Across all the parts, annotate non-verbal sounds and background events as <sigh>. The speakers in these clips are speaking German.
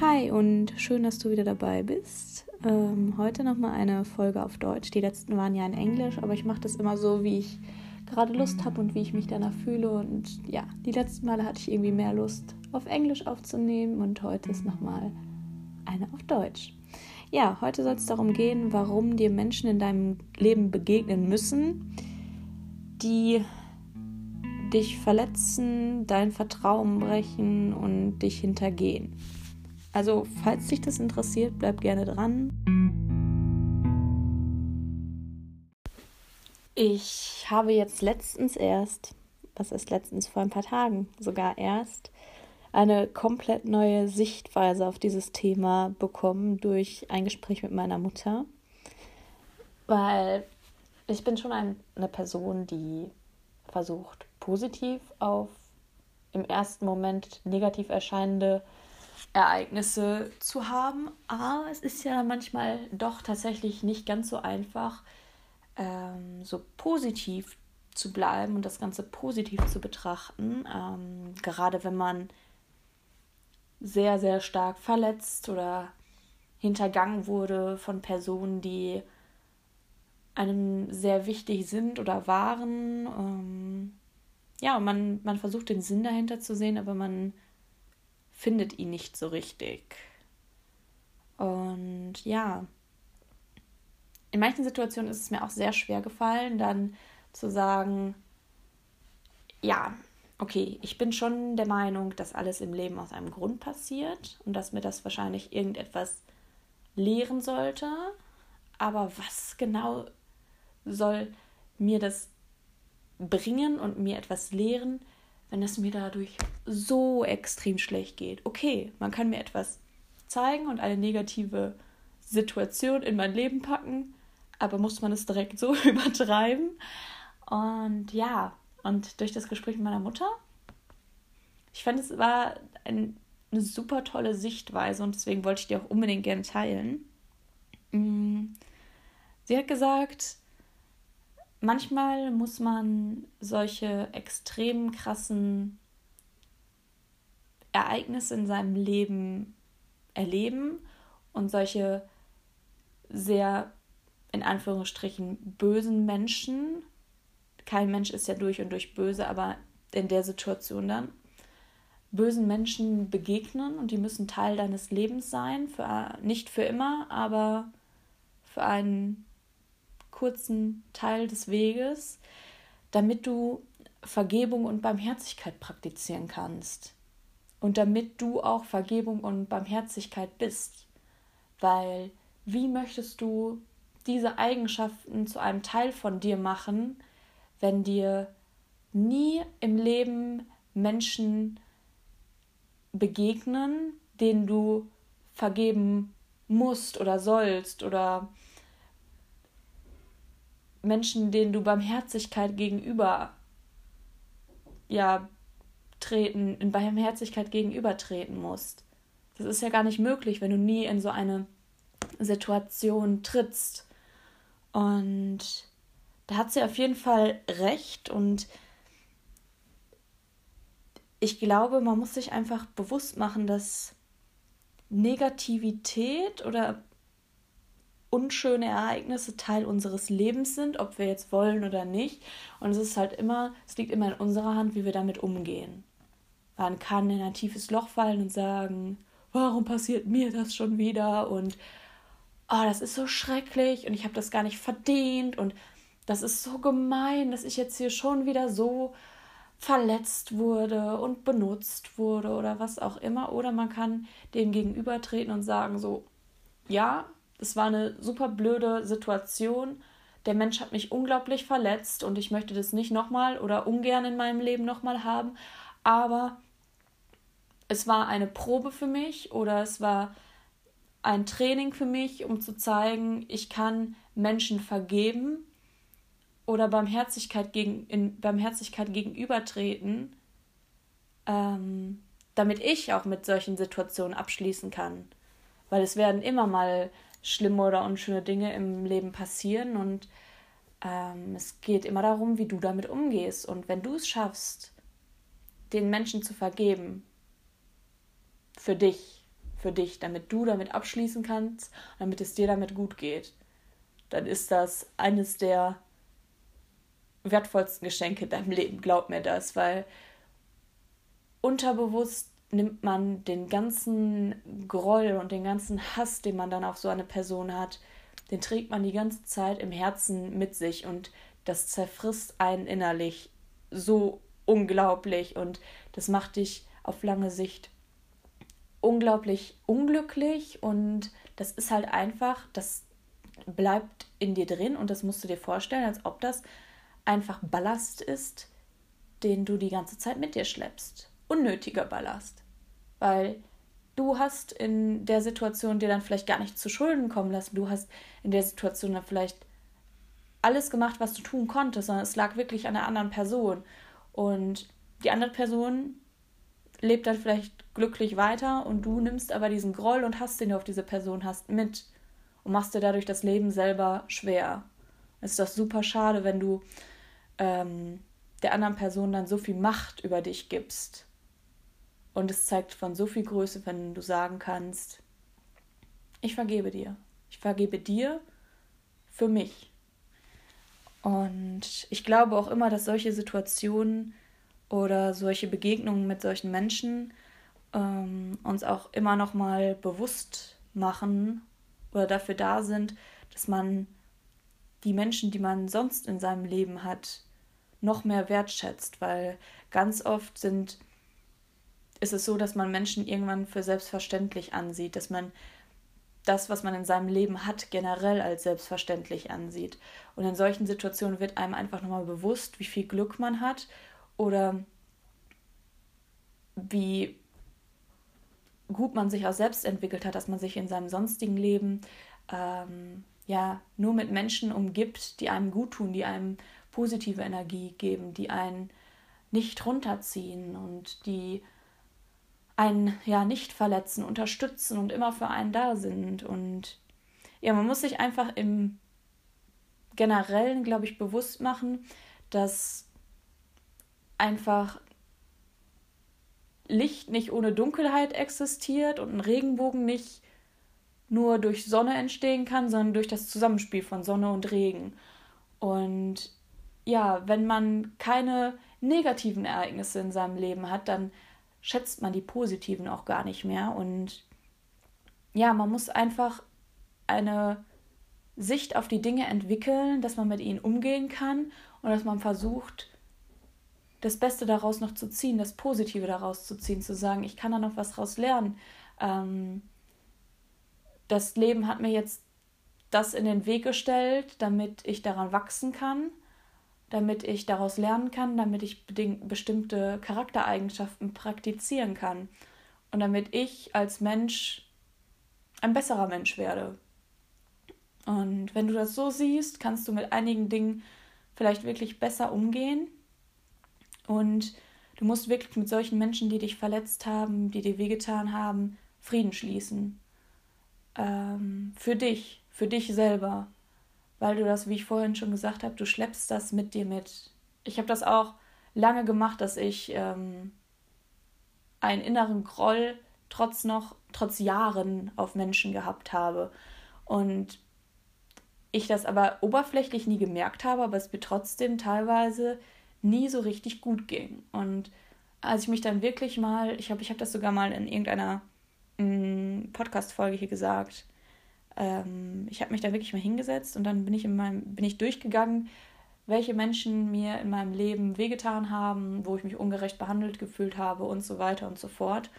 Hi und schön, dass du wieder dabei bist. Ähm, heute nochmal eine Folge auf Deutsch. Die letzten waren ja in Englisch, aber ich mache das immer so, wie ich gerade Lust habe und wie ich mich danach fühle. Und ja, die letzten Male hatte ich irgendwie mehr Lust, auf Englisch aufzunehmen und heute ist nochmal eine auf Deutsch. Ja, heute soll es darum gehen, warum dir Menschen in deinem Leben begegnen müssen, die dich verletzen, dein Vertrauen brechen und dich hintergehen. Also, falls dich das interessiert, bleib gerne dran. Ich habe jetzt letztens erst, was ist letztens vor ein paar Tagen sogar erst, eine komplett neue Sichtweise auf dieses Thema bekommen durch ein Gespräch mit meiner Mutter. Weil ich bin schon ein, eine Person, die versucht, positiv auf im ersten Moment negativ erscheinende Ereignisse zu haben. Aber es ist ja manchmal doch tatsächlich nicht ganz so einfach, ähm, so positiv zu bleiben und das Ganze positiv zu betrachten. Ähm, gerade wenn man sehr, sehr stark verletzt oder hintergangen wurde von Personen, die einem sehr wichtig sind oder waren. Ähm, ja, man, man versucht den Sinn dahinter zu sehen, aber man findet ihn nicht so richtig. Und ja, in manchen Situationen ist es mir auch sehr schwer gefallen, dann zu sagen, ja, okay, ich bin schon der Meinung, dass alles im Leben aus einem Grund passiert und dass mir das wahrscheinlich irgendetwas lehren sollte. Aber was genau soll mir das bringen und mir etwas lehren, wenn es mir dadurch so extrem schlecht geht. Okay, man kann mir etwas zeigen und eine negative Situation in mein Leben packen, aber muss man es direkt so <laughs> übertreiben? Und ja, und durch das Gespräch mit meiner Mutter, ich fand, es war ein, eine super tolle Sichtweise und deswegen wollte ich die auch unbedingt gerne teilen. Mm, sie hat gesagt, manchmal muss man solche extrem krassen Ereignisse in seinem Leben erleben und solche sehr in Anführungsstrichen bösen Menschen, kein Mensch ist ja durch und durch böse, aber in der Situation dann, bösen Menschen begegnen und die müssen Teil deines Lebens sein, für, nicht für immer, aber für einen kurzen Teil des Weges, damit du Vergebung und Barmherzigkeit praktizieren kannst. Und damit du auch Vergebung und Barmherzigkeit bist. Weil wie möchtest du diese Eigenschaften zu einem Teil von dir machen, wenn dir nie im Leben Menschen begegnen, denen du vergeben musst oder sollst oder Menschen, denen du Barmherzigkeit gegenüber ja treten, in Barmherzigkeit gegenübertreten musst. Das ist ja gar nicht möglich, wenn du nie in so eine Situation trittst. Und da hat sie auf jeden Fall recht und ich glaube, man muss sich einfach bewusst machen, dass Negativität oder unschöne Ereignisse Teil unseres Lebens sind, ob wir jetzt wollen oder nicht. Und es ist halt immer, es liegt immer in unserer Hand, wie wir damit umgehen. Man kann in ein tiefes Loch fallen und sagen, warum passiert mir das schon wieder? Und oh, das ist so schrecklich und ich habe das gar nicht verdient und das ist so gemein, dass ich jetzt hier schon wieder so verletzt wurde und benutzt wurde oder was auch immer. Oder man kann dem gegenübertreten und sagen so, ja, es war eine super blöde Situation. Der Mensch hat mich unglaublich verletzt und ich möchte das nicht nochmal oder ungern in meinem Leben nochmal haben. Aber es war eine Probe für mich oder es war ein Training für mich, um zu zeigen, ich kann Menschen vergeben oder Barmherzigkeit, gegen, in Barmherzigkeit gegenübertreten, ähm, damit ich auch mit solchen Situationen abschließen kann. Weil es werden immer mal schlimme oder unschöne Dinge im Leben passieren und ähm, es geht immer darum, wie du damit umgehst. Und wenn du es schaffst, den Menschen zu vergeben, für dich, für dich, damit du damit abschließen kannst, damit es dir damit gut geht, dann ist das eines der wertvollsten Geschenke in deinem Leben, glaub mir das, weil unterbewusst nimmt man den ganzen Groll und den ganzen Hass, den man dann auf so eine Person hat, den trägt man die ganze Zeit im Herzen mit sich und das zerfrisst einen innerlich so unglaublich und das macht dich auf lange Sicht unglaublich unglücklich und das ist halt einfach, das bleibt in dir drin und das musst du dir vorstellen, als ob das einfach Ballast ist, den du die ganze Zeit mit dir schleppst. Unnötiger Ballast. Weil du hast in der Situation dir dann vielleicht gar nicht zu Schulden kommen lassen. Du hast in der Situation dann vielleicht alles gemacht, was du tun konntest, sondern es lag wirklich an der anderen Person. Und die andere Person lebt dann vielleicht glücklich weiter und du nimmst aber diesen Groll und Hass, den du auf diese Person hast, mit und machst dir dadurch das Leben selber schwer. Es ist doch super schade, wenn du ähm, der anderen Person dann so viel Macht über dich gibst. Und es zeigt von so viel Größe, wenn du sagen kannst, ich vergebe dir. Ich vergebe dir für mich. Und ich glaube auch immer, dass solche Situationen oder solche Begegnungen mit solchen Menschen ähm, uns auch immer noch mal bewusst machen oder dafür da sind, dass man die Menschen, die man sonst in seinem Leben hat, noch mehr wertschätzt, weil ganz oft sind ist es so, dass man Menschen irgendwann für selbstverständlich ansieht, dass man das, was man in seinem Leben hat, generell als selbstverständlich ansieht. Und in solchen Situationen wird einem einfach nochmal bewusst, wie viel Glück man hat oder wie gut man sich auch selbst entwickelt hat, dass man sich in seinem sonstigen Leben ähm, ja nur mit Menschen umgibt, die einem gut tun, die einem positive Energie geben, die einen nicht runterziehen und die einen ja nicht verletzen, unterstützen und immer für einen da sind. Und ja, man muss sich einfach im Generellen, glaube ich, bewusst machen, dass einfach Licht nicht ohne Dunkelheit existiert und ein Regenbogen nicht nur durch Sonne entstehen kann, sondern durch das Zusammenspiel von Sonne und Regen. Und ja, wenn man keine negativen Ereignisse in seinem Leben hat, dann schätzt man die positiven auch gar nicht mehr. Und ja, man muss einfach eine Sicht auf die Dinge entwickeln, dass man mit ihnen umgehen kann und dass man versucht, das Beste daraus noch zu ziehen, das Positive daraus zu ziehen, zu sagen, ich kann da noch was draus lernen. Ähm, das Leben hat mir jetzt das in den Weg gestellt, damit ich daran wachsen kann, damit ich daraus lernen kann, damit ich bestimmte Charaktereigenschaften praktizieren kann und damit ich als Mensch ein besserer Mensch werde. Und wenn du das so siehst, kannst du mit einigen Dingen vielleicht wirklich besser umgehen und du musst wirklich mit solchen Menschen, die dich verletzt haben, die dir wehgetan haben, Frieden schließen. Ähm, für dich, für dich selber. Weil du das, wie ich vorhin schon gesagt habe, du schleppst das mit dir mit. Ich habe das auch lange gemacht, dass ich ähm, einen inneren Groll trotz noch, trotz Jahren auf Menschen gehabt habe. Und ich das aber oberflächlich nie gemerkt habe, aber es mir trotzdem teilweise nie so richtig gut ging. Und als ich mich dann wirklich mal, ich habe ich hab das sogar mal in irgendeiner mm, Podcast-Folge hier gesagt, ähm, ich habe mich da wirklich mal hingesetzt und dann bin ich, in meinem, bin ich durchgegangen, welche Menschen mir in meinem Leben wehgetan haben, wo ich mich ungerecht behandelt gefühlt habe und so weiter und so fort.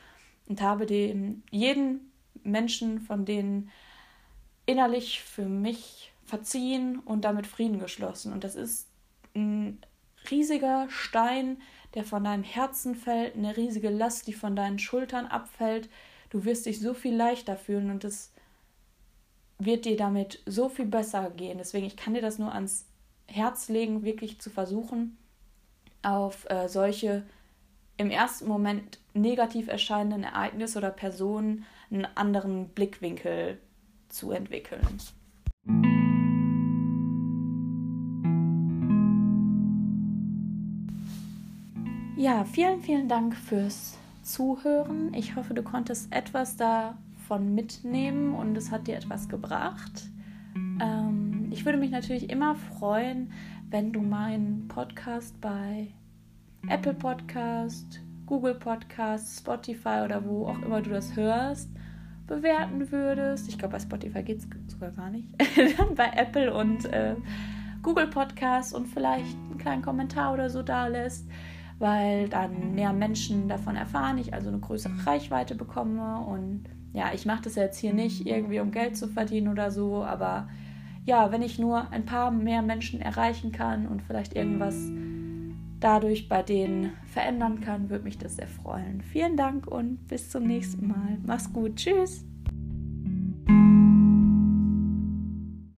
Und habe dem jeden Menschen von denen innerlich für mich verziehen und damit Frieden geschlossen. Und das ist ein riesiger Stein, der von deinem Herzen fällt, eine riesige Last, die von deinen Schultern abfällt. Du wirst dich so viel leichter fühlen und es wird dir damit so viel besser gehen. Deswegen, ich kann dir das nur ans Herz legen, wirklich zu versuchen, auf äh, solche im ersten Moment negativ erscheinenden Ereignisse oder Personen einen anderen Blickwinkel zu entwickeln. Ja, vielen, vielen Dank fürs Zuhören. Ich hoffe, du konntest etwas da davon mitnehmen und es hat dir etwas gebracht. Ähm, ich würde mich natürlich immer freuen, wenn du meinen Podcast bei Apple Podcast, Google Podcast, Spotify oder wo auch immer du das hörst, bewerten würdest. Ich glaube, bei Spotify geht es sogar gar nicht. <laughs> Dann bei Apple und äh, Google Podcast und vielleicht einen kleinen Kommentar oder so da lässt, weil dann mehr Menschen davon erfahren, ich also eine größere Reichweite bekomme. Und ja, ich mache das jetzt hier nicht irgendwie, um Geld zu verdienen oder so, aber ja, wenn ich nur ein paar mehr Menschen erreichen kann und vielleicht irgendwas dadurch bei denen verändern kann, würde mich das sehr freuen. Vielen Dank und bis zum nächsten Mal. Mach's gut. Tschüss.